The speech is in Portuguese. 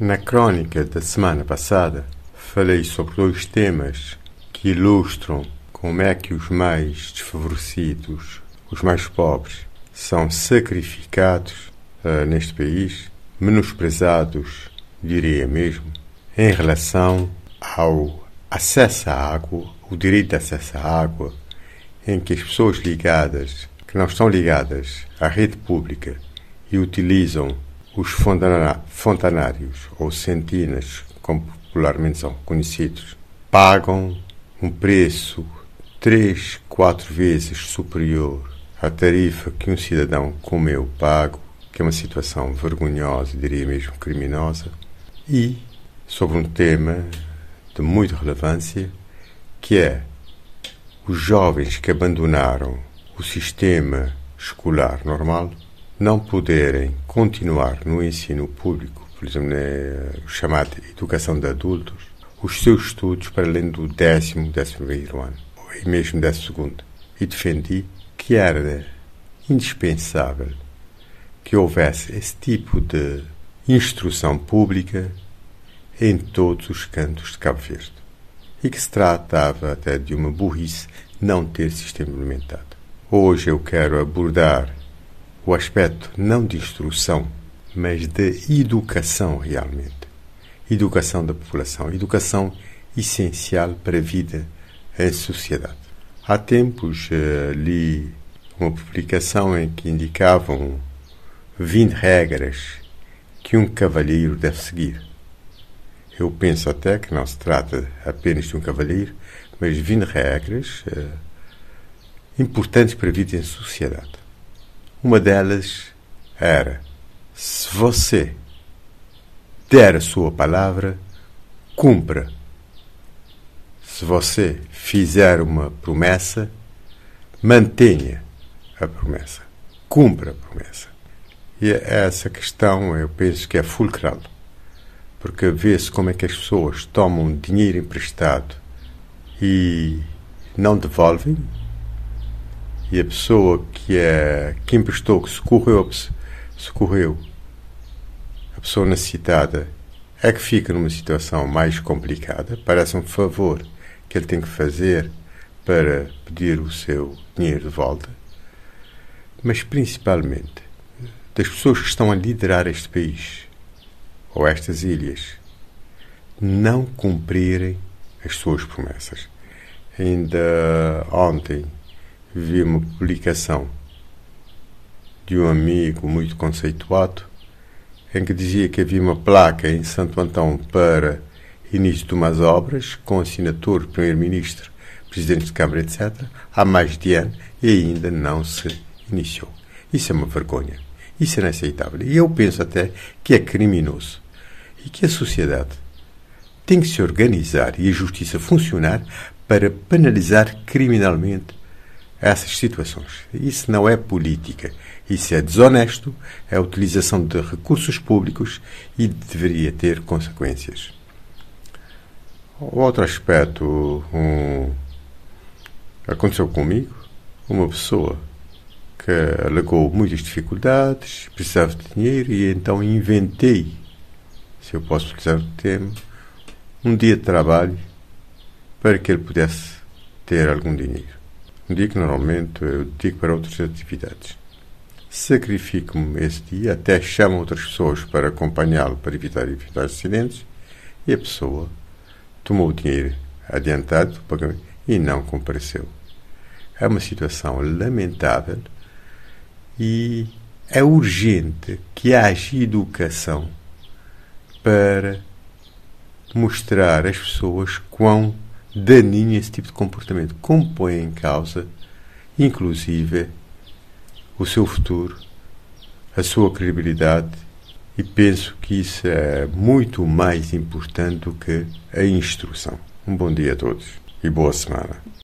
Na crónica da semana passada, falei sobre dois temas que ilustram como é que os mais desfavorecidos, os mais pobres, são sacrificados uh, neste país, menosprezados, diria mesmo, em relação ao acesso à água, o direito de acesso à água, em que as pessoas ligadas, que não estão ligadas à rede pública e utilizam os fontanários, ou centinas, como popularmente são conhecidos, pagam um preço três, quatro vezes superior à tarifa que um cidadão como eu pago, que é uma situação vergonhosa, diria mesmo criminosa, e sobre um tema de muita relevância, que é os jovens que abandonaram o sistema escolar normal não poderem continuar no ensino público, por exemplo, na chamada educação de adultos, os seus estudos para além do décimo, décimo primeiro ano, e mesmo décimo segundo. E defendi que era indispensável que houvesse esse tipo de instrução pública em todos os cantos de Cabo Verde. E que se tratava até de uma burrice não ter sistema implementado. Hoje eu quero abordar o aspecto não de instrução, mas de educação realmente. Educação da população, educação essencial para a vida em sociedade. Há tempos uh, li uma publicação em que indicavam 20 regras que um cavalheiro deve seguir. Eu penso até que não se trata apenas de um cavalheiro, mas 20 regras uh, importantes para a vida em sociedade. Uma delas era: se você der a sua palavra, cumpra. Se você fizer uma promessa, mantenha a promessa. Cumpra a promessa. E essa questão eu penso que é fulcral, porque vê-se como é que as pessoas tomam dinheiro emprestado e não devolvem, e a pessoa que é que emprestou, que socorreu, socorreu a pessoa necessitada é que fica numa situação mais complicada. Parece um favor que ele tem que fazer para pedir o seu dinheiro de volta, mas principalmente das pessoas que estão a liderar este país ou estas ilhas não cumprirem as suas promessas. Ainda ontem vi uma publicação de um amigo muito conceituado em que dizia que havia uma placa em Santo Antão para início de umas obras com assinatura do Primeiro-Ministro, Presidente de Câmara, etc., há mais de ano e ainda não se iniciou. Isso é uma vergonha. Isso é inaceitável. E eu penso até que é criminoso. E que a sociedade tem que se organizar e a justiça funcionar para penalizar criminalmente essas situações. Isso não é política. Isso é desonesto, é a utilização de recursos públicos e deveria ter consequências. Outro aspecto um, aconteceu comigo. Uma pessoa que alegou muitas dificuldades, precisava de dinheiro e então inventei, se eu posso utilizar o termo, um dia de trabalho para que ele pudesse ter algum dinheiro que normalmente eu dedico para outras atividades. Sacrifico-me esse dia, até chamo outras pessoas para acompanhá-lo para evitar evitar acidentes e a pessoa tomou o dinheiro adiantado do pagamento e não compareceu. É uma situação lamentável e é urgente que haja educação para mostrar às pessoas quão daninho esse tipo de comportamento, como põe em causa, inclusive, o seu futuro, a sua credibilidade, e penso que isso é muito mais importante do que a instrução. Um bom dia a todos e boa semana.